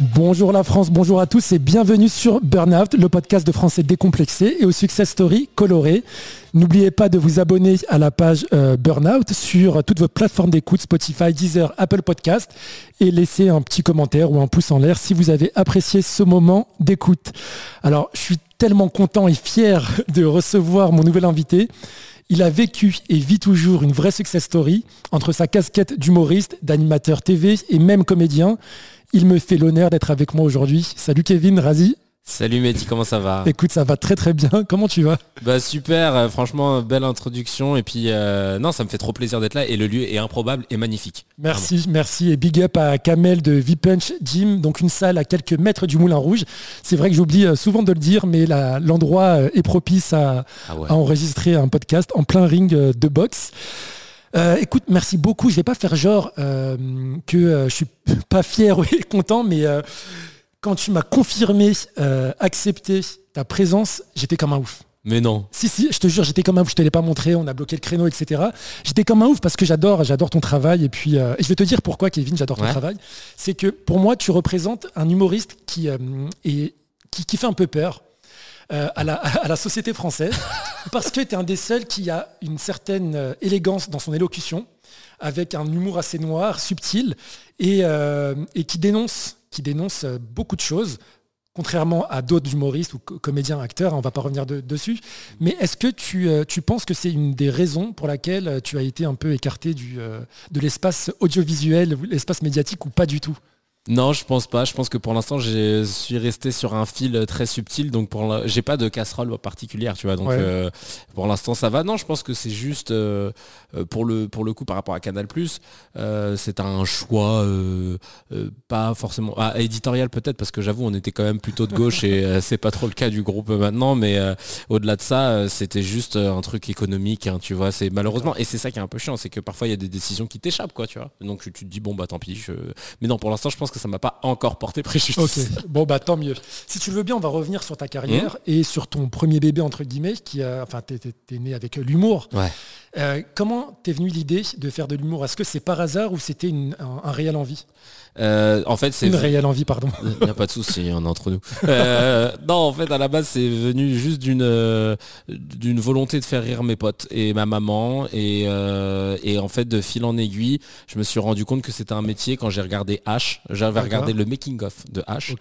Bonjour la France, bonjour à tous et bienvenue sur Burnout, le podcast de français décomplexé et aux success stories colorées. N'oubliez pas de vous abonner à la page euh, Burnout sur toutes vos plateformes d'écoute, Spotify, Deezer, Apple Podcast et laissez un petit commentaire ou un pouce en l'air si vous avez apprécié ce moment d'écoute. Alors, je suis tellement content et fier de recevoir mon nouvel invité. Il a vécu et vit toujours une vraie success story entre sa casquette d'humoriste, d'animateur TV et même comédien. Il me fait l'honneur d'être avec moi aujourd'hui. Salut Kevin, Razi. Salut Mehdi, comment ça va Écoute, ça va très très bien. Comment tu vas Bah super, euh, franchement, belle introduction. Et puis, euh, non, ça me fait trop plaisir d'être là. Et le lieu est improbable et magnifique. Merci, merci. Et big up à Kamel de V-Punch Gym, donc une salle à quelques mètres du Moulin Rouge. C'est vrai que j'oublie euh, souvent de le dire, mais l'endroit est propice à, ah à, enregistrer un podcast en plein ring de boxe. Euh, écoute, merci beaucoup. Je vais pas faire genre euh, que euh, je suis pas fier et content, mais quand tu m'as confirmé, accepté ta présence, j'étais comme un ouf. Mais non. Si, si, je te jure, j'étais comme un ouf. Je te l'ai pas montré, on a bloqué le créneau, etc. J'étais comme un ouf parce que j'adore, j'adore ton travail. Et puis, je vais te dire pourquoi, Kevin, j'adore ton travail. C'est que pour moi, tu représentes un humoriste qui, est, qui fait un peu peur euh, à, la, société française, parce que tu es un des seuls qui a une certaine euh, élégance dans son élocution, avec un humour assez noir, subtil, et, euh, qui dénonce, qui dénonce beaucoup de choses, contrairement à d'autres humoristes ou comédiens, acteurs, on ne va pas revenir dessus. Mais est-ce que tu, tu penses que c'est une des raisons pour laquelle tu as été un peu écarté du, de l'espace audiovisuel, l'espace médiatique, ou pas du tout? Non, je pense pas. Je pense que pour l'instant, je suis resté sur un fil très subtil, donc pour j'ai pas de casserole particulière, tu vois. Donc euh, pour l'instant, ça va. Non, je pense que c'est juste euh, euh, pour le pour le coup par rapport à Canal c'est un choix pas forcément ah, éditorial peut-être parce que j'avoue, on était quand même plutôt de gauche et c'est pas trop le cas du groupe maintenant. Mais au-delà de ça, c'était juste un truc économique, hein, tu vois. C'est malheureusement et c'est ça qui est un peu chiant, c'est que parfois il y a des décisions qui t'échappent, quoi, tu vois. Donc tu te dis bon bah tant pis. Mais non, pour l'instant, je pense que ça m'a pas encore porté préjudice. Ok, bon bah tant mieux. Si tu veux bien, on va revenir sur ta carrière mmh. et sur ton premier bébé entre guillemets, qui a, enfin t'es, es né avec l'humour. Ouais. Euh, comment t'es venu l'idée de faire de l'humour? Est-ce que c'est par hasard ou c'était un, réel envie? Euh, en fait, c'est une réelle envie, pardon. Il n'y a pas de souci, on est entre nous. Euh, non, en fait, à la base, c'est venu juste d'une d'une volonté de faire rire mes potes et ma maman. Et, et, en fait, de fil en aiguille, je me suis rendu compte que c'était un métier quand j'ai regardé H. J'avais regardé le making of de H.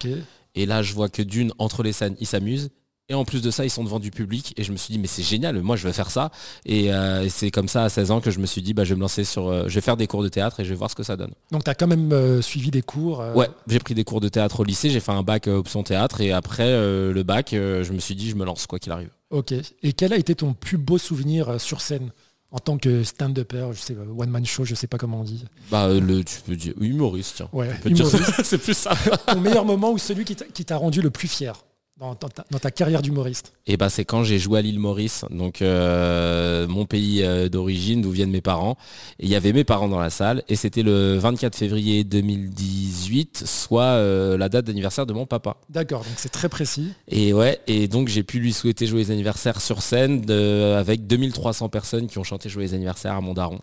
Et là, je vois que d'une entre les scènes, ils s'amusent et en plus de ça, ils sont devant du public. Et je me suis dit, mais c'est génial, moi je vais faire ça. Et, euh, c'est comme ça à 16 ans que je me suis dit, bah, je vais me lancer sur. Euh, je vais faire des cours de théâtre et je vais voir ce que ça donne. Donc tu as quand même euh, suivi des cours Ouais, j'ai pris des cours de théâtre au lycée, j'ai fait un bac option théâtre. Et après le bac, je me suis dit, je me lance, quoi qu'il arrive. Ok. Et quel a été ton plus beau souvenir sur scène en tant que stand-upper, je sais one man show, je sais pas comment on dit. Bah le tu peux dire humoriste, tiens. Ouais, c'est plus ça. Ton meilleur moment ou celui qui t'a rendu le plus fier? Dans, ta, carrière d'humoriste? Et eh ben c'est quand j'ai joué à l'île Maurice, donc euh, mon pays euh, d'origine, d'où viennent mes parents. Et il y avait mes parents dans la salle, et c'était le 24 février 2018, soit euh, la date d'anniversaire de mon papa. D'accord, donc c'est très précis. Et ouais, et donc j'ai pu lui souhaiter joyeux anniversaire sur scène de, avec 2300 personnes qui ont chanté joyeux anniversaire à mon daron.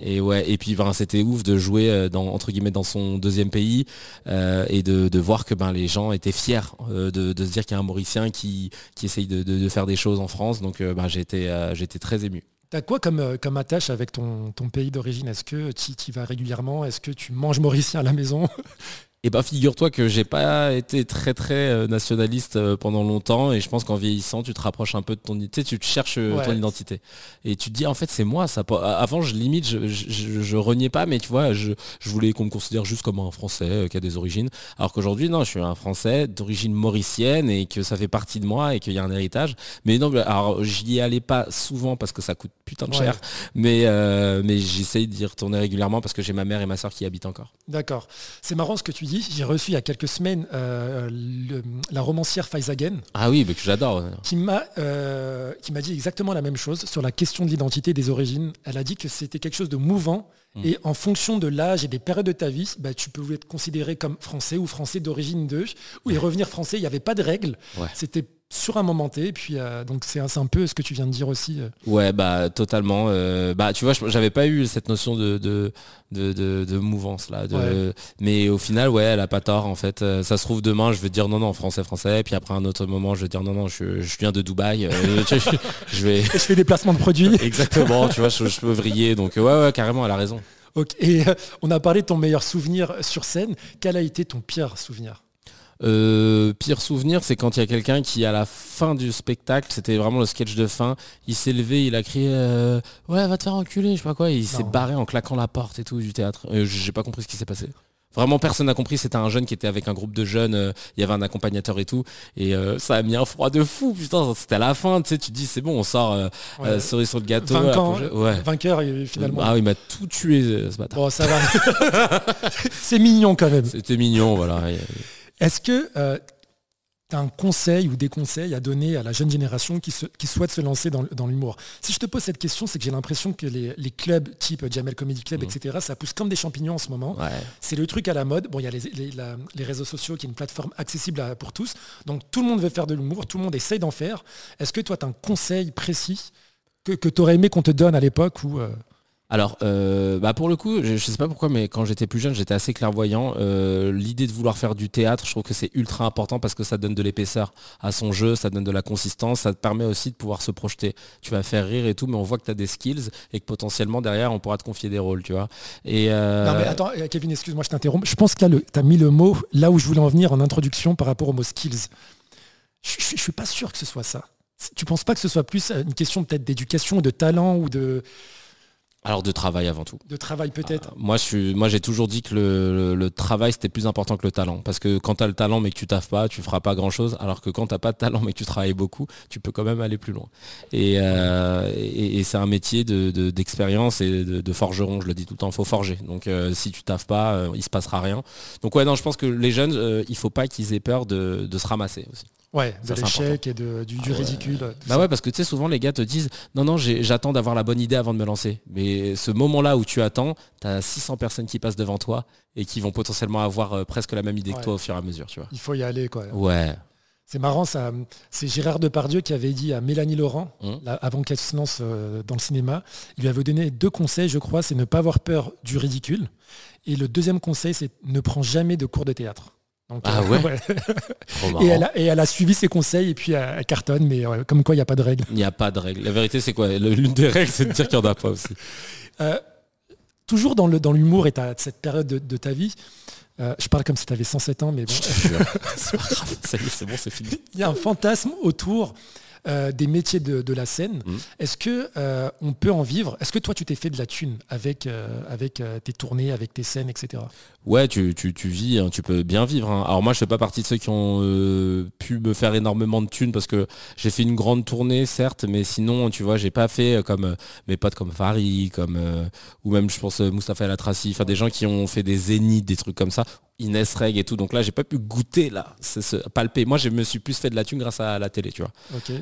Et ouais, et puis ben, c'était ouf de jouer dans, entre guillemets dans son deuxième pays et de, voir que ben les gens étaient fiers de, de se dire un Mauricien qui, qui essaye de, faire des choses en France. Donc euh, bah, j'étais euh, j'étais très ému. T'as quoi comme, euh, comme attache avec ton, ton pays d'origine? Est-ce que tu y vas régulièrement? Est-ce que tu manges mauricien à la maison? Eh ben figure-toi que j'ai pas été très très euh, nationaliste euh, pendant longtemps et je pense qu'en vieillissant tu te rapproches un peu de ton identité, tu te cherches euh, ton identité. Et tu te dis en fait c'est moi ça. Avant je limite je, je, reniais pas mais tu vois je, voulais qu'on me considère juste comme un Français qui a des origines. Alors qu'aujourd'hui non je suis un Français d'origine mauricienne et que ça fait partie de moi et qu'il y a un héritage. Mais non alors j'y allais pas souvent parce que ça coûte putain de cher. Mais mais j'essaye d'y retourner régulièrement parce que j'ai ma mère et ma soeur qui habitent encore. D'accord. C'est marrant ce que tu dis j'ai reçu il y a quelques semaines euh, la romancière Faizagen. Ah oui, mais que j'adore. Qui m'a euh, qui m'a dit exactement la même chose sur la question de l'identité des origines. Elle a dit que c'était quelque chose de mouvant hmm. et en fonction de l'âge et des périodes de ta vie, bah, tu pouvais être considéré comme français ou français d'origine de ou et revenir français. Il n'y avait pas de règles. C'était sur un moment T. Et puis, euh, donc, c'est un, peu ce que tu viens de dire aussi. Euh. Ouais, bah, totalement. Euh, bah, tu vois, j'avais pas eu cette notion de, de, de, mouvance là. Mais au final, ouais, elle a pas tort, en fait. Ça se trouve, demain, je vais dire non, non, français, français. Puis après, un autre moment, je vais dire non, non, je, viens de Dubaï. je, vais... je fais des placements de produits. Exactement, tu vois, je, peux vriller. Donc, ouais, ouais, carrément, elle a raison. Ok. Et on a parlé de ton meilleur souvenir sur scène. Quel a été ton pire souvenir? Euh, pire souvenir, c'est quand il y a quelqu'un qui, à la fin du spectacle, c'était vraiment le sketch de fin, il s'est levé, il a crié euh, Ouais, va te faire enculer, je sais pas quoi. il s'est barré en claquant la porte et tout du théâtre. Euh, j'ai pas compris ce qui s'est passé. Vraiment, personne n'a compris. C'était un jeune qui était avec un groupe de jeunes. il y avait un accompagnateur et tout. Et ça a mis un froid de fou. Putain, c'était à la fin. Tu sais, tu dis, c'est bon, on sort ouais. souris sur le gâteau. Vainqueur, finalement. Ah, il m'a tout tué, ce matin. Bon, ça va. c'est mignon quand même. C'était mignon, voilà. Est-ce que euh, tu as un conseil ou des conseils à donner à la jeune génération qui, souhaite se lancer dans, l'humour? Si je te pose cette question, c'est que j'ai l'impression que les, clubs type Jamel Comedy Club, mmh. etc., ça pousse comme des champignons en ce moment. C'est le truc à la mode. Bon, il y a les, réseaux sociaux qui est une plateforme accessible pour tous. Donc tout le monde veut faire de l'humour, tout le monde essaye d'en faire. Est-ce que toi, tu as un conseil précis que, tu aurais aimé qu'on te donne à l'époque ou euh, alors, euh, bah pour le coup, je, ne sais pas pourquoi, mais quand j'étais plus jeune, j'étais assez clairvoyant. Euh, l'idée de vouloir faire du théâtre, je trouve que c'est ultra important parce que ça donne de l'épaisseur à son jeu, ça donne de la consistance, ça te permet aussi de pouvoir se projeter. Tu vas faire rire et tout, mais on voit que tu as des skills et que potentiellement derrière, on pourra te confier des rôles, tu vois. Et euh, Non mais attends, Kevin, excuse-moi, je t'interromps. Je pense que là, tu as mis le mot là où je voulais en venir en introduction par rapport au mot skills. Je, ne suis pas sûr que ce soit ça. Tu penses pas que ce soit plus une question peut-être d'éducation, de talent ou de alors de travail avant tout. De travail peut-être. Euh, moi, je suis, moi j'ai toujours dit que le, travail c'était plus important que le talent. Parce que quand tu as le talent mais que tu taffes pas, tu feras pas grand-chose. Alors que quand tu n'as pas de talent mais que tu travailles beaucoup, tu peux quand même aller plus loin. Et, euh, c'est un métier d'expérience et de, forgeron, je le dis tout le temps, il faut forger. Donc euh, si tu taffes pas, il se passera rien. Donc ouais, non, je pense que les jeunes, il faut pas qu'ils aient peur de se ramasser aussi. Ouais, de l'échec et de, du, ah ridicule. Bah ouais, parce que tu sais, souvent les gars te disent non, non, j'attends d'avoir la bonne idée avant de me lancer. Mais ce moment-là où tu attends, tu as 600 personnes qui passent devant toi et qui vont potentiellement avoir euh, presque la même idée que toi au fur et à mesure, tu vois. Il faut y aller, quoi. Ouais. C'est marrant, ça. C'est Gérard Depardieu qui avait dit à Mélanie Laurent, hum. avant qu'elle se lance euh, dans le cinéma, il lui avait donné deux conseils, je crois, c'est ne pas avoir peur du ridicule. Et le deuxième conseil, c'est ne prends jamais de cours de théâtre ah euh, ouais, et, elle a, et, elle a, suivi ses conseils et puis elle, cartonne, mais comme quoi il n'y a pas de règle. Il n'y a pas de règle. La vérité c'est quoi? L'une des règles c'est de dire qu'il n'y en a pas aussi. Euh, toujours dans l'humour et cette période de, ta vie, euh, je parle comme si tu avais 107 ans, mais bon. c'est bon, c'est fini. Il y a un fantasme autour euh, des métiers de, la scène. Mmh. Est-ce que euh, on peut en vivre? Est-ce que toi tu t'es fait de la thune avec, euh, avec tes tournées, avec tes scènes, etc. Ouais, tu, vis, hein, tu peux bien vivre. Hein. Alors moi je fais pas partie de ceux qui ont pu me faire énormément de thunes parce que j'ai fait une grande tournée, certes, mais sinon tu vois, j'ai pas fait comme mes potes comme Farid, comme ou même je pense Mustapha El Atrassi, enfin des gens qui ont fait des zéniths, des trucs comme ça. Inès Reg et tout. Donc là, j'ai pas pu goûter là, ce, palper. Moi, je me suis plus fait de la thune grâce à la télé, tu vois.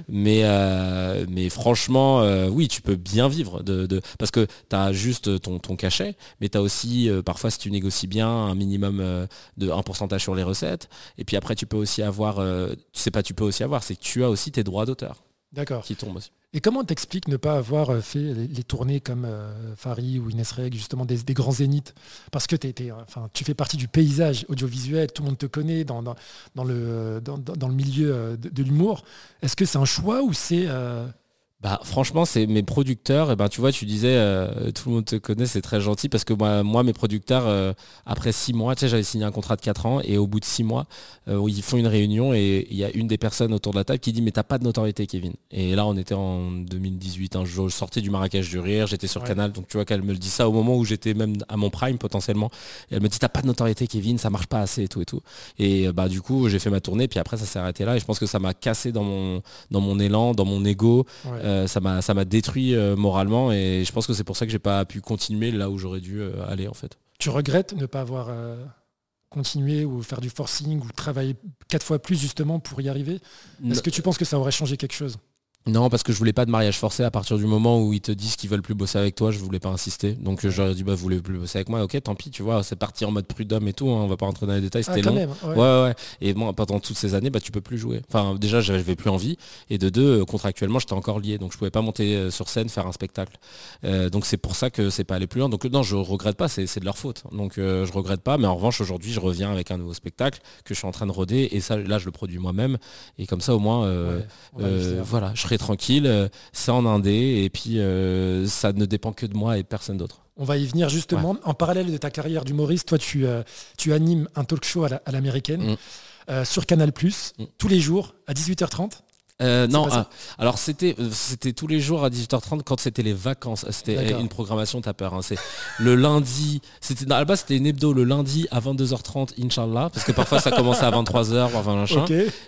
Mais, euh, mais franchement, euh, oui, tu peux bien vivre de, parce que tu as juste ton, ton cachet, mais tu as aussi, euh, parfois, si tu négocies bien, un minimum de un pourcentage sur les recettes. Et puis après, tu peux aussi avoir, tu sais pas, tu peux aussi avoir, c'est que tu as aussi tes droits d'auteur. D'accord. Qui tombent aussi. Et comment t'expliques ne pas avoir euh, fait les, tournées comme euh, Fari ou Inès Reg, justement des, grands zéniths? Parce que enfin, tu fais partie du paysage audiovisuel, tout le monde te connaît dans, dans, le, dans, le milieu euh, de, l'humour. Est-ce que c'est un choix ou c'est... Bah franchement c'est mes producteurs et ben tu vois tu disais euh, tout le monde te connaît c'est très gentil parce que moi, moi mes producteurs euh, après six mois tu sais j'avais signé un contrat de quatre ans et au bout de six mois euh, ils font une réunion et il y a une des personnes autour de la table qui dit mais t'as pas de notoriété Kevin. Et là on était en 2018 un jour je sortais du Marrakech du rire j'étais sur Canal donc tu vois qu'elle me le dit ça au moment où j'étais même à mon prime potentiellement. Et elle me dit t'as pas de notoriété Kevin ça marche pas assez et tout et tout. Et bah du coup j'ai fait ma tournée puis après ça s'est arrêté là et je pense que ça m'a cassé dans mon dans mon élan dans mon ego euh, ça m'a ça m'a détruit euh, moralement et je pense que c'est pour ça que j'ai pas pu continuer là où j'aurais dû euh, aller en fait. Tu regrettes ne pas avoir continué ou faire du forcing ou travailler quatre fois plus justement pour y arriver? Est-ce que tu penses que ça aurait changé quelque chose? Non, parce que je voulais pas de mariage forcé à partir du moment où ils te disent qu'ils veulent plus bosser avec toi, je voulais pas insister. Donc euh, j'aurais dit bah vous voulez plus bosser avec moi, ok tant pis, tu vois, c'est parti en mode prud'homme et tout, hein, on va pas rentrer dans les détails, ah, c'était long. ouais. ouais. Et moi pendant toutes ces années, bah tu peux plus jouer. Enfin déjà j'avais plus envie et de deux, euh, contractuellement j'étais encore lié, donc je pouvais pas monter euh, sur scène faire un spectacle. donc c'est pour ça que c'est pas allé plus loin. Donc non, je regrette pas, c'est de leur faute. Donc je regrette pas, mais en revanche aujourd'hui je reviens avec un nouveau spectacle que je suis en train de roder et ça là je le produis moi-même et comme ça au moins voilà, je tranquille c'est en indé et puis euh, ça ne dépend que de moi et personne d'autre. On va y venir justement. En parallèle de ta carrière d'humoriste, toi tu, euh, tu animes un talk show à l'américaine mm. euh, sur Canal mm. tous les jours à 18h30. Euh, non, ah, alors c'était c'était tous les jours à 18h30 quand c'était les vacances. C'était une programmation, t'as peur. Hein. C'est le lundi. C'était à la base c'était une hebdo le lundi à 22h30, Inch'Allah, parce que parfois ça commençait à 23h, enfin machin.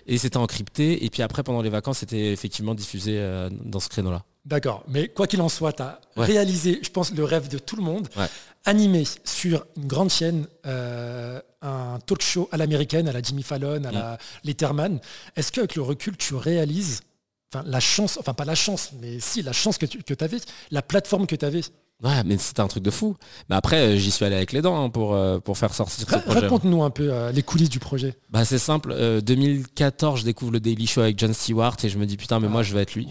Et c'était encrypté. Et puis après pendant les vacances, c'était effectivement diffusé euh, dans ce créneau-là. D'accord. Mais quoi qu'il en soit, tu as réalisé, je pense, le rêve de tout le monde. Animé sur une grande chaîne, euh, un talk show à l'américaine, à la Jimmy Fallon, à mm. la Letterman. Est-ce qu'avec le recul, tu réalises la chance, enfin pas la chance, mais si, la chance que tu que avais, la plateforme que tu avais Ouais, mais c'était un truc de fou. Mais après, euh, j'y suis allé avec les dents hein, pour, euh, pour faire sortir ce projet. Raconte-nous un peu euh, les coulisses du projet. Bah, c'est simple. 2014, je découvre le Daily Show avec John Stewart et je me dis putain, mais moi ah, je vais être lui.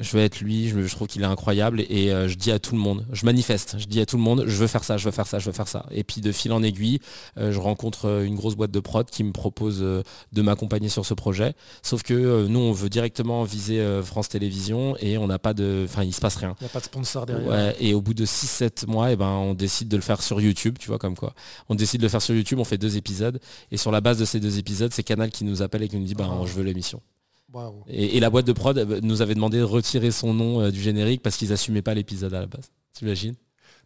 je vais être lui. Je, trouve qu'il est incroyable et, je dis à tout le monde, je manifeste. Je dis à tout le monde, je veux faire ça, je veux faire ça, je veux faire ça. Et puis de fil en aiguille, je rencontre une grosse boîte de prod qui me propose de m'accompagner sur ce projet. Sauf que nous, on veut directement viser France Télévisions et on n'a pas de, enfin, il se passe rien. Il n'y a pas de sponsor derrière. et au bout de 6-7 mois, et eh ben, on décide de le faire sur YouTube, tu vois, comme quoi. On décide de le faire sur YouTube, on fait deux épisodes. Et sur la base de ces deux épisodes, c'est Canal qui nous appelle et qui nous dit, ben, je veux l'émission. Et, la boîte de prod euh, nous avait demandé de retirer son nom euh, du générique parce qu'ils assumaient pas l'épisode à la base. Tu imagines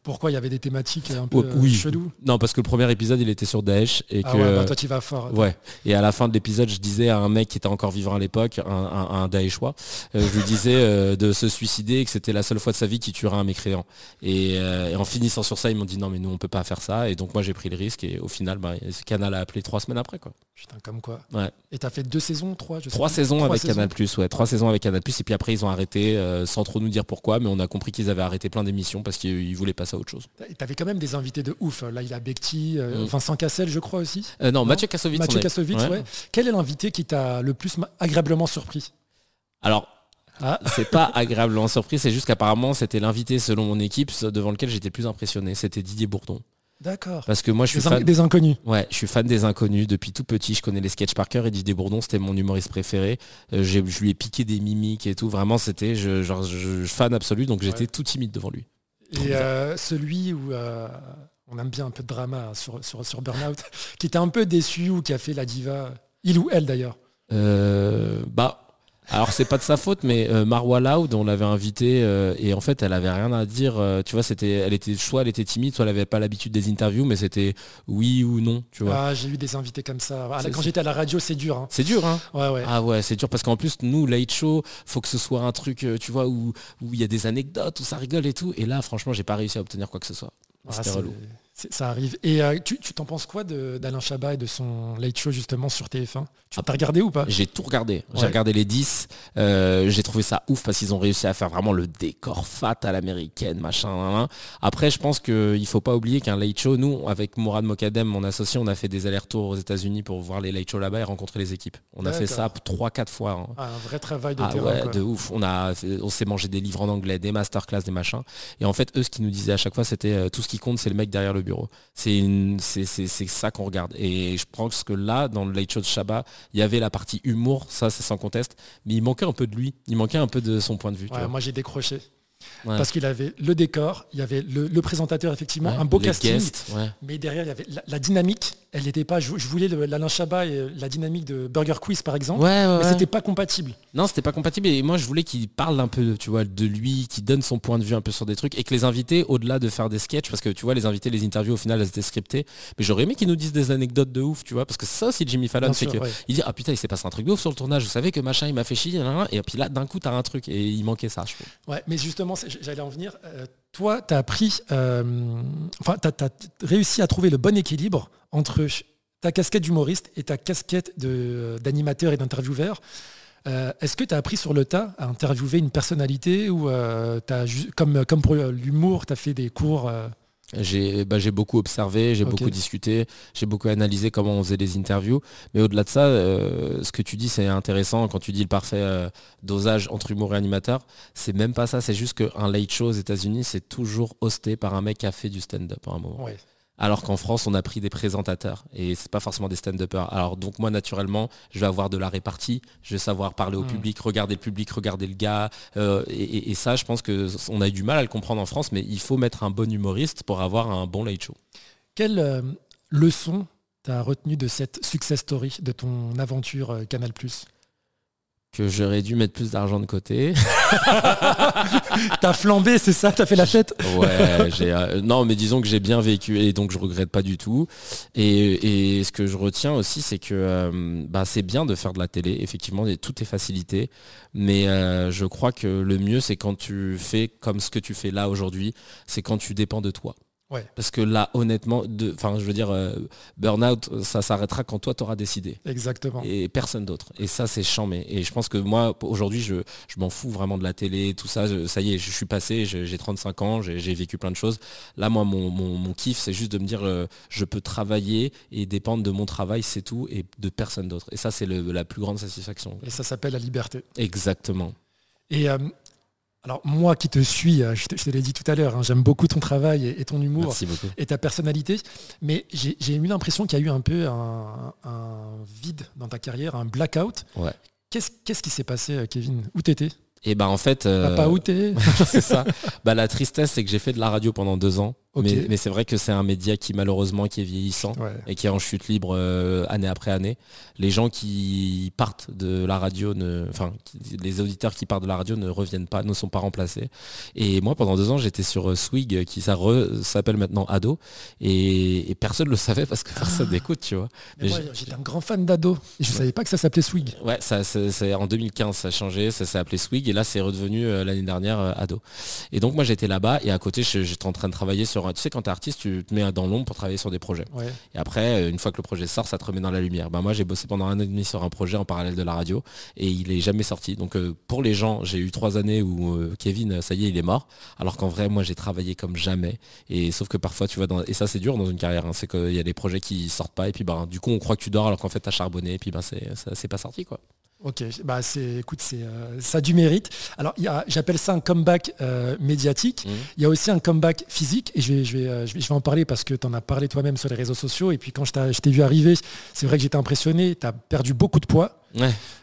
pourquoi il y avait des thématiques un peu oui. chelou Non, parce que le premier épisode, il était sur Daesh. Et ah que, ouais, bah, toi, tu vas fort. Ouais. Et à la fin de l'épisode, je disais à un mec qui était encore vivant à l'époque, un, un, Daeshois, euh, je lui disais euh, de se suicider et que c'était la seule fois de sa vie qu'il tuerait un mécréant. Euh, et, en finissant sur ça, ils m'ont dit non, mais nous, on peut pas faire ça. Et donc, moi, j'ai pris le risque. Et au final, bah, Canal a appelé trois semaines après. Quoi. Putain, comme quoi. Ouais. Et t'as fait deux saisons, trois je Trois saisons avec Canal Plus, ouais. Trois saisons avec Canal Plus. Et puis après, ils ont arrêté sans trop nous dire pourquoi. Mais on a compris qu'ils avaient arrêté plein d'émissions parce qu'ils voulaient passer à autre chose quand même des invités de ouf. Là, il a Bekti, euh, mm. Vincent Cassel, je crois aussi. Euh, non, Mathieu Kassovitz. Mathieu Kassovitz, ouais. Quel est l'invité qui t'a le plus agréablement surpris Alors, ah. C'est pas agréablement surpris, c'est juste qu'apparemment c'était l'invité selon mon équipe devant lequel j'étais plus impressionné. C'était Didier Bourdon. D'accord. Parce que moi je suis fan des inconnus. Ouais, je suis fan des inconnus depuis tout petit. Je connais les sketchs par cœur et Didier Bourdon c'était mon humoriste préféré. Euh, je lui ai piqué des mimiques et tout. Vraiment c'était je, genre je, fan absolu donc j'étais tout timide devant lui. Et celui où on aime bien un peu de drama sur, sur, Burnout, qui était un peu déçu ou qui a fait la diva, il ou elle d'ailleurs. Euh, Bah, alors c'est pas de sa faute, mais euh, Marwa Loud, on l'avait invitée euh, et en fait elle avait rien à dire. tu vois, c'était, elle était soit elle était timide, soit elle avait pas l'habitude des interviews, mais c'était oui ou non. Tu vois. Ah, j'ai eu des invités comme ça. Ah, quand j'étais à la radio, c'est dur. Hein. C'est dur, hein. Ouais, ouais. Ah ouais, c'est dur parce qu'en plus nous, Late Show, faut que ce soit un truc, tu vois, où il y a des anecdotes, où ça rigole et tout. Et là, franchement, j'ai pas réussi à obtenir quoi que ce soit. Ah, c'était relou. Ça arrive. Et euh, tu t'en penses quoi d'Alain Chabat et de son late show justement sur TF1 Tu as regardé ou pas? J'ai tout regardé. J'ai regardé les 10. Euh, j'ai trouvé ça ouf parce qu'ils ont réussi à faire vraiment le décor fat à l'américaine, machin. Après, je pense qu'il faut pas oublier qu'un late show, nous, avec Mourad Mokadem, mon associé, on a fait des allers-retours aux États-Unis pour voir les late shows là-bas et rencontrer les équipes. On a fait ça 3-4 fois. Hein. Ah, un vrai travail de ah, terrain. Ouais, de ouf. On, a, on s'est mangé des livres en anglais, des masterclass, des machins. Et en fait, eux, ce qu'ils nous disaient à chaque fois, c'était euh, tout ce qui compte, c'est le mec derrière le bureau. C'est c'est ça qu'on regarde. Et je pense que là, dans le Late Show de Shabba, il y avait la partie humour, ça c'est sans conteste, mais il manquait un peu de lui, il manquait un peu de son point de vue. moi j'ai décroché. Parce qu'il avait le décor, il y avait le, présentateur, effectivement, un beau casting. mais derrière, il y avait la, dynamique. Elle n'était pas. Je, voulais l'Alain Chabat et la dynamique de Burger Quiz, par exemple. mais c'était pas compatible. Non, c'était pas compatible. Et moi, je voulais qu'il parle un peu, tu vois, de lui, qu'il donne son point de vue un peu sur des trucs. Et que les invités, au-delà de faire des sketchs, parce que tu vois, les invités, les interviews, au final, elles étaient scriptées. Mais j'aurais aimé qu'ils nous disent des anecdotes de ouf, tu vois. Parce que ça aussi, Jimmy Fallon, c'est que il dit Ah putain, il s'est passé un truc de ouf sur le tournage. Vous savez que machin, il m'a fait chier. Et puis là, d'un coup, t'as un truc. Et il manquait ça, je trouve. Ouais, mais justement, j'allais en venir euh, toi, tu as pris, euh, enfin, tu as, réussi à trouver le bon équilibre entre ta casquette d'humoriste et ta casquette d'animateur et d'intervieweur. Est-ce que tu as appris sur le tas à interviewer une personnalité ou as, comme, comme pour l'humour, tu as fait des cours bah, j'ai beaucoup observé, j'ai beaucoup discuté, j'ai beaucoup analysé comment on faisait les interviews. Mais au-delà de ça, euh, ce que tu dis, c'est intéressant quand tu dis le parfait euh, dosage entre humour et animateur. C'est même pas ça, c'est juste qu'un late show aux États-Unis, c'est toujours hosté par un mec qui a fait du stand-up à un moment alors qu'en France, on a pris des présentateurs et c'est pas forcément des stand-uppers. Alors donc moi, naturellement, je vais avoir de la répartie, je vais savoir parler au hmm. public, regarder le public, regarder le gars. Euh, et, ça, je pense qu'on a eu du mal à le comprendre en France, mais il faut mettre un bon humoriste pour avoir un bon late show. Quelle euh, leçon t'as retenu de cette success story, de ton aventure euh, Canal ⁇ que j'aurais dû mettre plus d'argent de côté. T'as flambé, c'est ça T'as fait la fête? Ouais, j'ai, euh, non, mais disons que j'ai bien vécu et donc je regrette pas du tout. Et, ce que je retiens aussi, c'est que euh, bah, c'est bien de faire de la télé. Effectivement, tout est facilité. Mais euh, je crois que le mieux, c'est quand tu fais comme ce que tu fais là aujourd'hui, c'est quand tu dépends de toi. Parce que là, honnêtement, enfin, je veux dire, euh, burn-out, ça s'arrêtera quand toi, tu auras décidé. Exactement. Et personne d'autre. Et ça, c'est chambé. Et je pense que moi, aujourd'hui, je, m'en fous vraiment de la télé, tout ça. ça y est, je suis passé, j'ai 35 ans, j'ai vécu plein de choses. Là, moi, mon, kiff, c'est juste de me dire, euh, je peux travailler et dépendre de mon travail, c'est tout, et de personne d'autre. Et ça, c'est la plus grande satisfaction. Et ça s'appelle la liberté. Exactement. Et euh, alors moi qui te suis, euh, je te, l'ai dit tout à l'heure, hein, j'aime beaucoup ton travail et, ton humour et ta personnalité, mais j'ai eu l'impression qu'il y a eu un peu un, vide dans ta carrière, un blackout. Qu'est-ce qui s'est passé, euh, Kevin? Où t'étais? Et ben en fait, euh, pas où c'est ça. Bah, la tristesse, c'est que j'ai fait de la radio pendant deux ans. Mais, c'est vrai que c'est un média qui malheureusement qui est vieillissant et qui est en chute libre euh, année après année. Les gens qui partent de la radio, ne, enfin les auditeurs qui partent de la radio ne reviennent pas, ne sont pas remplacés. Et moi pendant deux ans j'étais sur euh, Swig qui s'appelle maintenant Ado et, personne ne le savait parce que personne ah. n'écoute, tu vois. j'étais un grand fan d'Ado et je ne savais pas que ça s'appelait Swig. Ouais, ça, c'est, en 2015 ça a changé, ça s'est appelé Swig et là c'est redevenu euh, l'année dernière Ado. Et donc moi j'étais là-bas et à côté j'étais en train de travailler sur tu sais, quand tu es artiste, tu te mets dans l'ombre pour travailler sur des projets. Et après, euh, une fois que le projet sort, ça te remet dans la lumière. Ben, moi, j'ai bossé pendant un an et demi sur un projet en parallèle de la radio et il est jamais sorti. Donc euh, pour les gens, j'ai eu trois années où euh, Kevin, ça y est, il est mort. Alors qu'en vrai, moi, j'ai travaillé comme jamais. Et sauf que parfois, tu vois, dans... et ça, c'est dur dans une carrière. Hein. c'est qu'il y a des projets qui sortent pas et puis ben, du coup, on croit que tu dors alors qu'en fait, tu as charbonné et puis ben, c'est pas sorti. quoi. Ok, bah c'est, écoute, c'est euh, ça a du mérite. Alors j'appelle ça un comeback euh, médiatique. Mmh. Il y a aussi un comeback physique et je vais, je vais, euh, je vais, en parler parce que tu en as parlé toi-même sur les réseaux sociaux et puis quand je, t'ai vu arriver, c'est vrai que j'étais impressionné. Tu as perdu beaucoup de poids.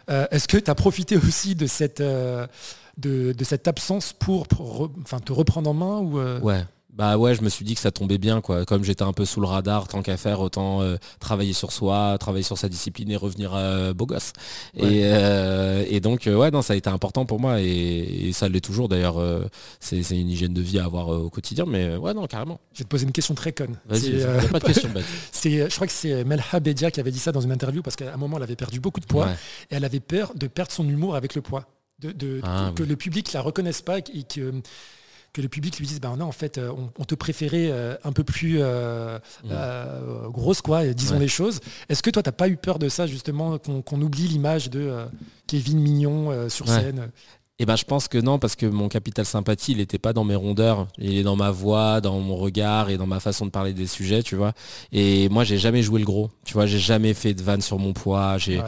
est-ce que tu as profité aussi de cette, de, de, cette absence pour, te reprendre en main ou Ouais. Bah ouais, je me suis dit que ça tombait bien, quoi. Comme j'étais un peu sous le radar, tant qu'à faire, autant euh, travailler sur soi, travailler sur sa discipline et revenir euh, beau gosse. Euh, et, donc, ouais, non, ça a été important pour moi et, ça l'est toujours. D'ailleurs, c'est une hygiène de vie à avoir au quotidien, mais ouais, non, carrément. Je vais te poser une question très conne. Vas-y, pas de question. je crois que c'est Melha Bedia qui avait dit ça dans une interview parce qu'à un moment, elle avait perdu beaucoup de poids et elle avait peur de perdre son humour avec le poids. De, ah que le public la reconnaisse pas et que que le public lui dise ben non en fait euh, on, te préférait euh, un peu plus euh, grosse quoi disons les choses. Est-ce que toi t'as pas eu peur de ça justement qu'on oublie l'image de Kevin Mignon sur scène? Eh ben, je pense que non, parce que mon capital sympathie, il n'était pas dans mes rondeurs. Il est dans ma voix, dans mon regard et dans ma façon de parler des sujets, tu vois. Et moi, j'ai jamais joué le gros. Tu vois, j'ai jamais fait de vanne sur mon poids. J'ai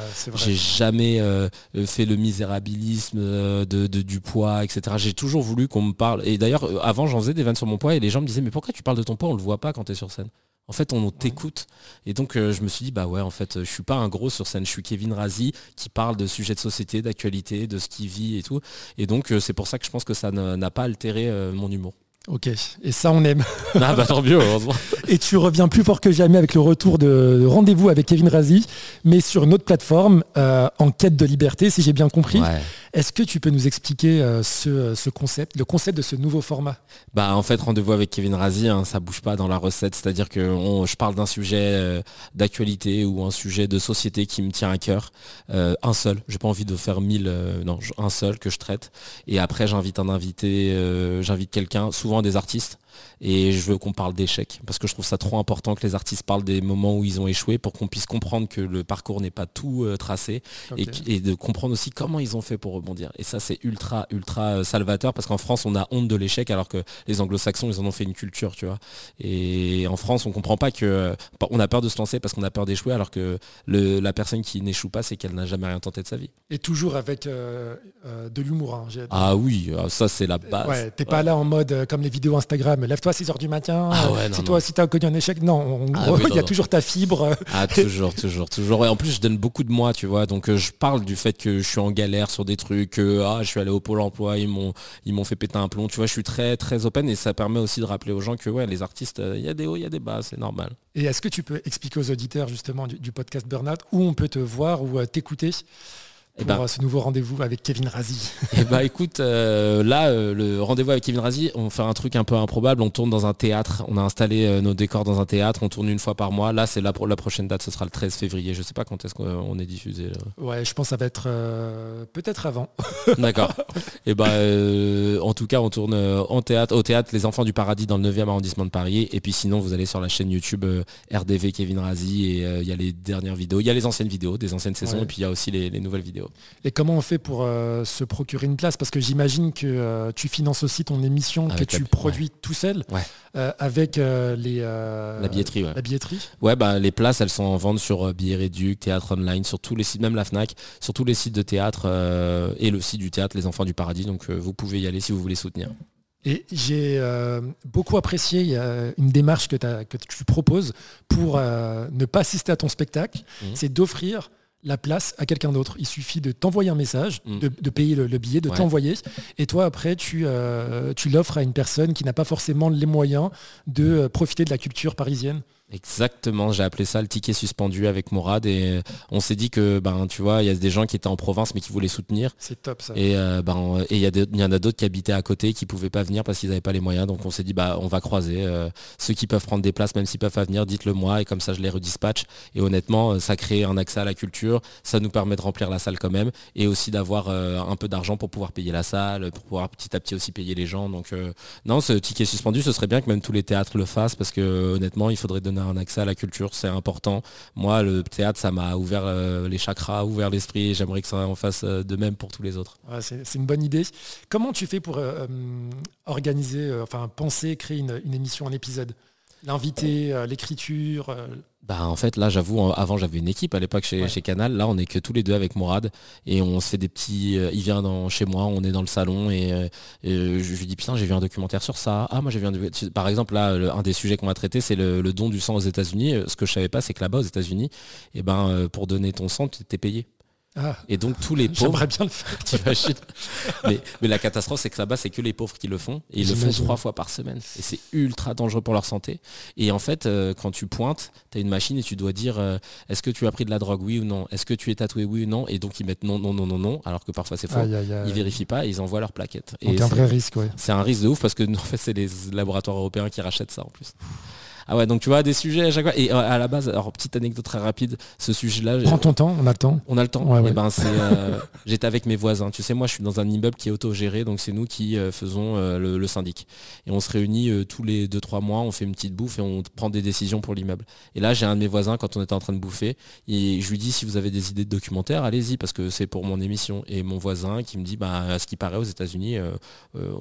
jamais euh, fait le misérabilisme euh, de, du poids, etc. J'ai toujours voulu qu'on me parle. Et d'ailleurs, euh, avant, j'en faisais des vannes sur mon poids et les gens me disaient, mais pourquoi tu parles de ton poids? On le voit pas quand tu es sur scène. En fait, on t'écoute. Et donc, euh, je me suis dit, bah ouais, en fait, je suis pas un gros sur scène. Je suis Kevin Razi qui parle de sujets de société, d'actualité, de ce qu'il vit et tout. Et donc, euh, c'est pour ça que je pense que ça n'a pas altéré euh, mon humour. Ok, et ça on aime. Ah bah tant mieux, heureusement. et tu reviens plus fort que jamais avec le retour de rendez-vous avec Kevin Razi, mais sur une autre plateforme, en quête de liberté, si j'ai bien compris. Est-ce que tu peux nous expliquer euh, ce, concept, le concept de ce nouveau format? Bah en fait rendez-vous avec Kevin Razi, hein, ça bouge pas dans la recette, c'est-à-dire que je parle d'un sujet euh, d'actualité ou un sujet de société qui me tient à cœur, euh, un seul. J'ai pas envie de faire mille, non, un seul que je traite. Et après j'invite un invité, j'invite quelqu'un, souvent des artistes et je veux qu'on parle d'échecs parce que je trouve ça trop important que les artistes parlent des moments où ils ont échoué pour qu'on puisse comprendre que le parcours n'est pas tout euh, tracé et, de comprendre aussi comment ils ont fait pour rebondir. Et ça c'est ultra ultra euh, salvateur parce qu'en France on a honte de l'échec alors que les anglo-saxons ils en ont fait une culture, tu vois. Et en France on comprend pas que euh, on a peur de se lancer parce qu'on a peur d'échouer alors que la personne qui n'échoue pas c'est qu'elle n'a jamais rien tenté de sa vie. Et toujours avec de l'humour. Hein, ah oui, ça c'est la base. Ouais, t'es pas là en mode comme les vidéos Instagram lève-toi à 6h du matin, ah euh, si toi aussi tu as connu un échec, non, ah il y a toujours ta fibre. Ah toujours, toujours, toujours. Et en plus je donne beaucoup de moi, tu vois, donc euh, je parle du fait que je suis en galère sur des trucs, que ah, je suis allé au pôle emploi, ils m'ont ils m'ont fait péter un plomb, tu vois, je suis très très open et ça permet aussi de rappeler aux gens que ouais, les artistes, euh, il y a des hauts, il y a des bas, c'est normal. Et est-ce que tu peux expliquer aux auditeurs justement du, du podcast Burnout où on peut te voir ou t'écouter? eh pour ben, ce nouveau rendez-vous avec Kevin Razi Eh bah écoute, euh, là, euh, le rendez-vous avec Kevin Razi, on fait un truc un peu improbable. On tourne dans un théâtre. On a installé euh, nos décors dans un théâtre. On tourne une fois par mois. Là, c'est la, la prochaine date, ce sera le 13 février. Je sais pas quand est-ce qu'on est diffusé. Ouais, je pense que ça va être peut-être avant. D'accord. Et eh bah en tout cas, on tourne en théâtre, au théâtre Les Enfants du Paradis dans le 9e arrondissement de Paris. Et puis sinon, vous allez sur la chaîne YouTube RDV Kevin Razi et il y a les dernières vidéos. Il y a les anciennes vidéos, des anciennes saisons, et puis il y a aussi les nouvelles vidéos. Et comment on fait pour euh, se procurer une place? Parce que j'imagine que euh, tu finances aussi ton émission que tu produis tout seul euh, avec les, la billetterie. La billetterie. Ouais, bah, les places, elles sont en vente sur Billet Réduc, Théâtre Online, sur tous les sites, même la FNAC, sur tous les sites de théâtre et le site du théâtre Les Enfants du Paradis. Donc vous pouvez y aller si vous voulez soutenir. Et j'ai beaucoup apprécié une démarche que, que, tu proposes pour ne pas assister à ton spectacle, mmh. c'est d'offrir la place à quelqu'un d'autre. Il suffit de t'envoyer un message, mm. de, payer le, billet, de t'envoyer. Et toi, après, tu, euh, tu l'offres à une personne qui n'a pas forcément les moyens de euh, profiter de la culture parisienne. Exactement, j'ai appelé ça le ticket suspendu avec Mourad et on s'est dit que ben tu vois, il y a des gens qui étaient en province mais qui voulaient soutenir. C'est top ça. Et euh, ben et il y, en a d'autres qui habitaient à côté qui pouvaient pas venir parce qu'ils n'avaient pas les moyens. Donc on s'est dit bah on va croiser euh, ceux qui peuvent prendre des places même s'ils peuvent pas venir, dites-le moi et comme ça je les redispatche. Et honnêtement, euh, ça crée un accès à la culture, ça nous permet de remplir la salle quand même et aussi d'avoir un peu d'argent pour pouvoir payer la salle, pour pouvoir petit à petit aussi payer les gens. Donc non, ce ticket suspendu, ce serait bien que même tous les théâtres le fassent parce que honnêtement, il faudrait donner un accès à la culture, c'est important. Moi, le théâtre, ça m'a ouvert euh, les chakras, ouvert l'esprit, j'aimerais que ça en fasse euh, de même pour tous les autres. c'est une bonne idée. Comment tu fais pour euh, organiser, enfin penser, créer une, une émission, un épisode? L'invité, l'écriture bah en fait là j'avoue avant j'avais une équipe à l'époque chez, chez, Canal. Là on est que tous les deux avec Mourad et on se fait des petits il vient dans, chez moi on est dans le salon et, je lui dis putain j'ai vu un documentaire sur ça. Ah moi j'ai vu un par exemple là un des sujets qu'on va traiter c'est le, don du sang aux États-Unis. Ce que je savais pas c'est que là-bas aux États-Unis et eh ben pour donner ton sang tu étais payé ah. Et donc tous les pauvres. J'aimerais bien le faire. mais, mais, la catastrophe, c'est que là-bas, c'est que les pauvres qui le font. Et ils le font trois fois par semaine. Et c'est ultra dangereux pour leur santé. Et en fait, euh, quand tu pointes, tu as une machine et tu dois dire euh, est-ce que tu as pris de la drogue, oui ou non? Est-ce que tu es tatoué, oui ou non? Et donc ils mettent non, non, non, non, non, alors que parfois c'est faux. Ils vérifient pas et ils envoient leur plaquette. C'est un vrai risque, ouais. C'est un risque de ouf parce que en fait, c'est les laboratoires européens qui rachètent ça en plus. Ah ouais, donc tu vois, des sujets à chaque fois. Et euh, à la base, alors petite anecdote très rapide, ce sujet-là. Prends ton temps, on a le temps. On a le temps. Eh ben, euh, j'étais avec mes voisins. Tu sais, moi, je suis dans un immeuble qui est autogéré, donc c'est nous qui euh, faisons le, syndic. Et on se réunit tous les 2-3 mois, on fait une petite bouffe et on prend des décisions pour l'immeuble. Et là, j'ai un de mes voisins, quand on était en train de bouffer, et je lui dis si vous avez des idées de documentaires, allez-y, parce que c'est pour mon émission. Et mon voisin qui me dit, bah, à ce qui paraît, aux États-Unis,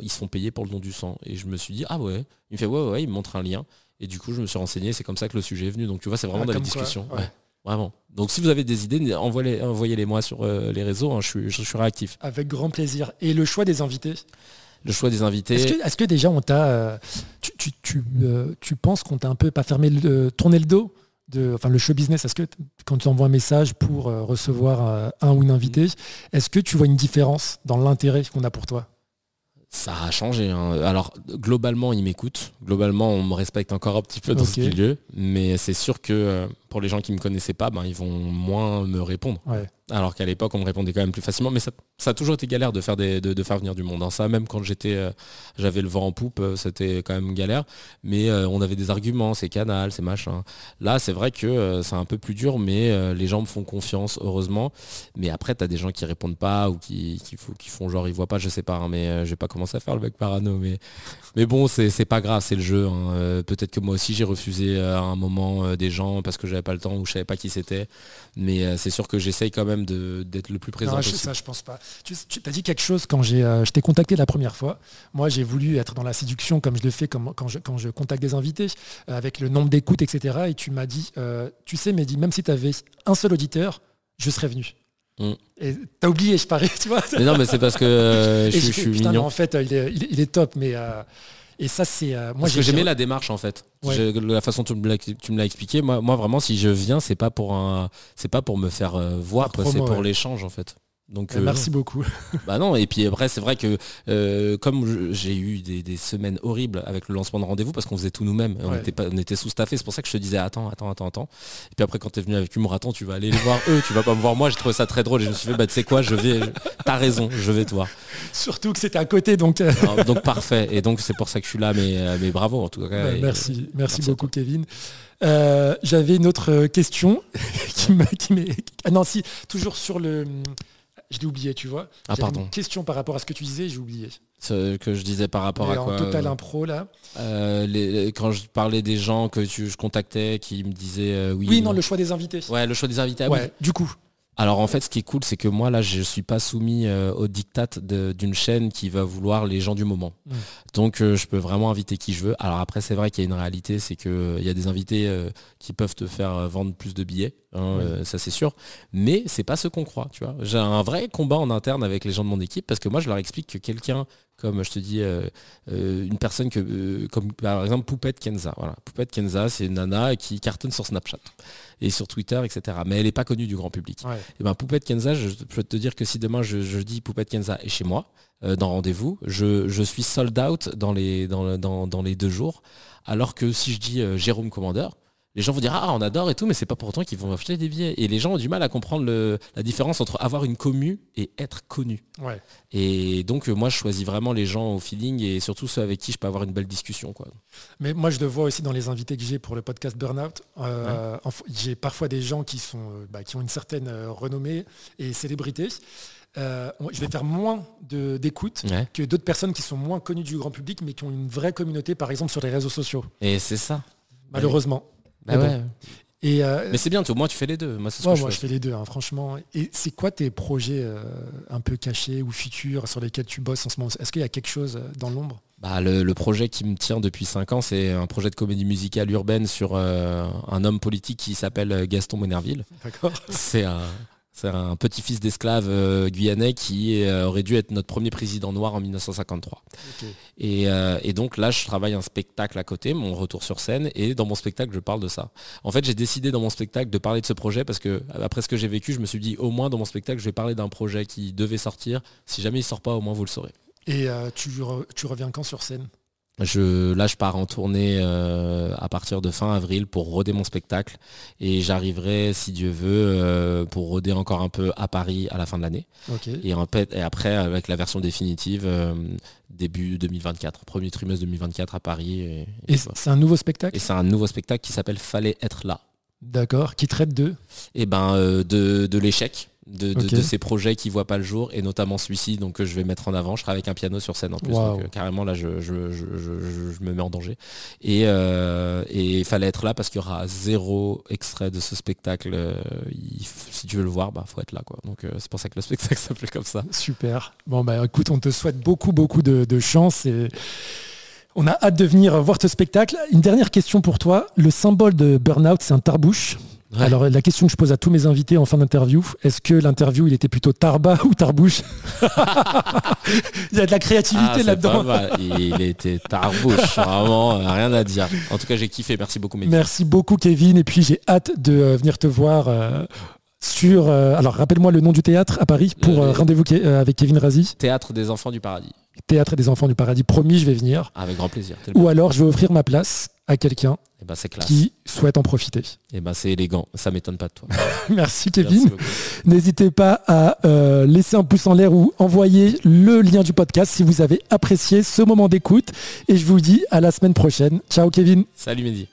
ils se font payer pour le don du sang. Et je me suis dit, ah ouais. Il me fait, ouais, ouais, il me montre un lien. Et du coup, je me suis renseigné, c'est comme ça que le sujet est venu. Donc tu vois, c'est vraiment ah, dans les discussions. vraiment. Donc si vous avez des idées, envoyez-les moi sur euh, les réseaux, hein, je, suis, je, suis, réactif. Avec grand plaisir. Et le choix des invités? Le choix des invités. Est-ce que, déjà on t'a, euh, tu, tu, euh, tu, penses qu'on t'a un peu pas fermé le, tourné le dos de, enfin le show business, est-ce que quand tu envoies un message pour recevoir un ou une invité, mm. est-ce que tu vois une différence dans l'intérêt qu'on a pour toi? Ça a changé. Hein. Alors globalement, ils m'écoutent. Globalement, on me respecte encore un petit peu dans ce milieu. Mais c'est sûr que, euh, pour les gens qui me connaissaient pas, ben, ils vont moins me répondre. Alors qu'à l'époque, on me répondait quand même plus facilement. Mais ça, a toujours été galère de faire, de, faire venir du monde. Hein. Ça, même quand j'étais, euh, j'avais le vent en poupe, euh, c'était quand même galère. Mais euh, on avait des arguments, c'est canal, c'est machin. Là, c'est vrai que c'est un peu plus dur, mais les gens me font confiance, heureusement. Mais après, tu as des gens qui répondent pas ou qui, qui, font genre ils voient pas, je sais pas. Hein, mais je vais pas commencer à faire le mec parano. Mais, mais bon, c'est pas grave, c'est le jeu. Hein. Peut-être que moi aussi, j'ai refusé à un moment des gens parce que j'avais pas le temps ou je savais pas qui c'était. Mais c'est sûr que j'essaye quand même d'être le plus présent non, Ça, je pense pas. Tu, tu as dit quelque chose quand j'ai, euh, je t'ai contacté la première fois. Moi, j'ai voulu être dans la séduction comme je le fais comme, quand, je, quand je contacte des invités, euh, avec le nombre d'écoutes, etc. Et tu m'as dit, euh, tu sais, Mehdi, même si tu avais un seul auditeur, je serais venu. Mm. Et t'as oublié, je parie, tu vois. Mais non, mais c'est parce que je, suis mignon. en fait, il est, il est top, mais et ça, c'est. Euh, moi, Parce j'aimais la démarche en fait. la façon dont tu me l'as expliqué. Moi, moi, vraiment, si je viens, c'est pas pour un, c'est pas pour me faire euh, voir, c'est pour l'échange en fait. Donc, euh, merci beaucoup. bah non, et puis après, c'est vrai que euh, comme j'ai eu des, semaines horribles avec le lancement de rendez-vous, parce qu'on faisait tout nous-mêmes, on était, pas, on était sous-staffé, c'est pour ça que je te disais attends, attends, attends, attends. Et puis après, quand tu es venu avec Humour, attends, tu vas aller les voir eux, tu vas pas me voir moi, j'ai trouvé ça très drôle et je me suis fait, bah tu sais quoi, je vais, t'as raison, je vais te voir. Surtout que c'était à côté, donc. Euh, donc parfait, et donc c'est pour ça que je suis là, mais, mais bravo en tout cas. merci, merci, beaucoup Kevin. J'avais une autre question qui m'est... Ah non, si, toujours sur le je l'ai oublié, tu vois. Ah, pardon. Une question par rapport à ce que tu disais, j'ai oublié. Ce que je disais par rapport à quoi En total impro, là. Euh, quand je parlais des gens que tu, je contactais, qui me disaient euh, oui. Oui, non, le choix des invités. Ouais, le choix des invités. Ah ouais, du coup. Alors en fait, ce qui est cool, c'est que moi là, je ne suis pas soumis euh, au diktat d'une chaîne qui va vouloir les gens du moment. Mm. Donc euh, je peux vraiment inviter qui je veux. Alors après, c'est vrai qu'il y a une réalité, c'est qu'il euh, y a des invités qui peuvent te faire vendre plus de billets, hein, ça c'est sûr. Mais c'est pas ce qu'on croit, tu vois. J'ai un vrai combat en interne avec les gens de mon équipe parce que moi, je leur explique que quelqu'un comme je te dis, une personne que, comme par exemple Poupette Kenza. Voilà. Poupette Kenza, c'est une nana qui cartonne sur Snapchat et sur Twitter, etc. Mais elle n'est pas connue du grand public. Et ben Poupette Kenza, je, peux te dire que si demain je, dis Poupette Kenza est chez moi, euh, dans rendez-vous, je, suis sold out dans les, dans, dans, les deux jours. Alors que si je dis euh, Jérôme Commandeur, les gens vont dire ah on adore et tout mais c'est pas pour autant qu'ils vont acheter des billets. Et les gens ont du mal à comprendre la différence entre avoir une commu et être connu. Et donc euh, moi je choisis vraiment les gens au feeling et surtout ceux avec qui je peux avoir une belle discussion quoi. Mais moi je le vois aussi dans les invités que j'ai pour le podcast Burnout. Euh, j'ai parfois des gens qui sont euh, bah, qui ont une certaine renommée et célébrité. Je vais faire moins d'écoute que d'autres personnes qui sont moins connues du grand public mais qui ont une vraie communauté par exemple sur les réseaux sociaux. Et c'est ça. Malheureusement bah et euh, mais c'est bien, au moins tu fais les deux. Moi, moi je, fais les deux, hein, franchement. Et c'est quoi tes projets euh, un peu cachés ou futurs sur lesquels tu bosses en ce moment? Est-ce qu'il y a quelque chose euh, dans l'ombre? Bah, le, projet qui me tient depuis 5 ans, c'est un projet de comédie musicale urbaine sur un homme politique qui s'appelle Gaston Monerville. D'accord. C'est un, c'est un petit-fils d'esclave euh, guyanais qui euh, aurait dû être notre premier président noir en 1953. Euh, et, donc là, je travaille un spectacle à côté, mon retour sur scène, et dans mon spectacle, je parle de ça. En fait, j'ai décidé dans mon spectacle de parler de ce projet parce que, après ce que j'ai vécu, je me suis dit, au moins dans mon spectacle, je vais parler d'un projet qui devait sortir. Si jamais il ne sort pas, au moins vous le saurez. Et tu, tu reviens quand sur scène? Je, là, je pars en tournée euh, à partir de fin avril pour roder mon spectacle et j'arriverai, si Dieu veut, euh, pour roder encore un peu à Paris à la fin de l'année. Et, et, après, avec la version définitive, euh, début 2024, premier trimestre 2024 à Paris. Et, c'est un nouveau spectacle? Et c'est un nouveau spectacle qui s'appelle Fallait être là. D'accord, qui traite de? Eh ben, de, de l'échec de, ces projets qui voient pas le jour et notamment celui-ci donc que je vais mettre en avant. Je serai avec un piano sur scène en plus donc, euh, carrément là je, me mets en danger. Et euh, il fallait être là parce qu'il y aura zéro extrait de ce spectacle euh, si tu veux le voir bah faut être là quoi. Donc c'est pour ça que le spectacle s'appelle comme ça. Super. Bon bah écoute on te souhaite beaucoup beaucoup de, de chance et on a hâte de venir voir ce spectacle. Une dernière question pour toi. Le symbole de Burnout, c'est un tarbouche. Alors la question que je pose à tous mes invités en fin d'interview, est-ce que l'interview il était plutôt Tarba ou Tarbouche Il y a de la créativité ah, là-dedans. Il était Tarbouche, vraiment euh, rien à dire. En tout cas j'ai kiffé, merci beaucoup. Merci beaucoup Kevin et puis j'ai hâte de euh, venir te voir. Euh, sur alors rappelle-moi le nom du théâtre à Paris pour rendez-vous avec Kevin Razi. Théâtre des enfants du paradis. Théâtre des enfants du paradis, promis je vais venir. Avec grand plaisir. Ou alors je vais offrir ma place à quelqu'un eh ben, qui souhaitent en profiter. Et eh ben, c'est élégant, ça m'étonne pas de toi. Merci Kevin. N'hésitez pas à euh, laisser un pouce en l'air ou envoyer le lien du podcast si vous avez apprécié ce moment d'écoute. Et je vous dis à la semaine prochaine. Ciao Kevin. Salut Mehdi.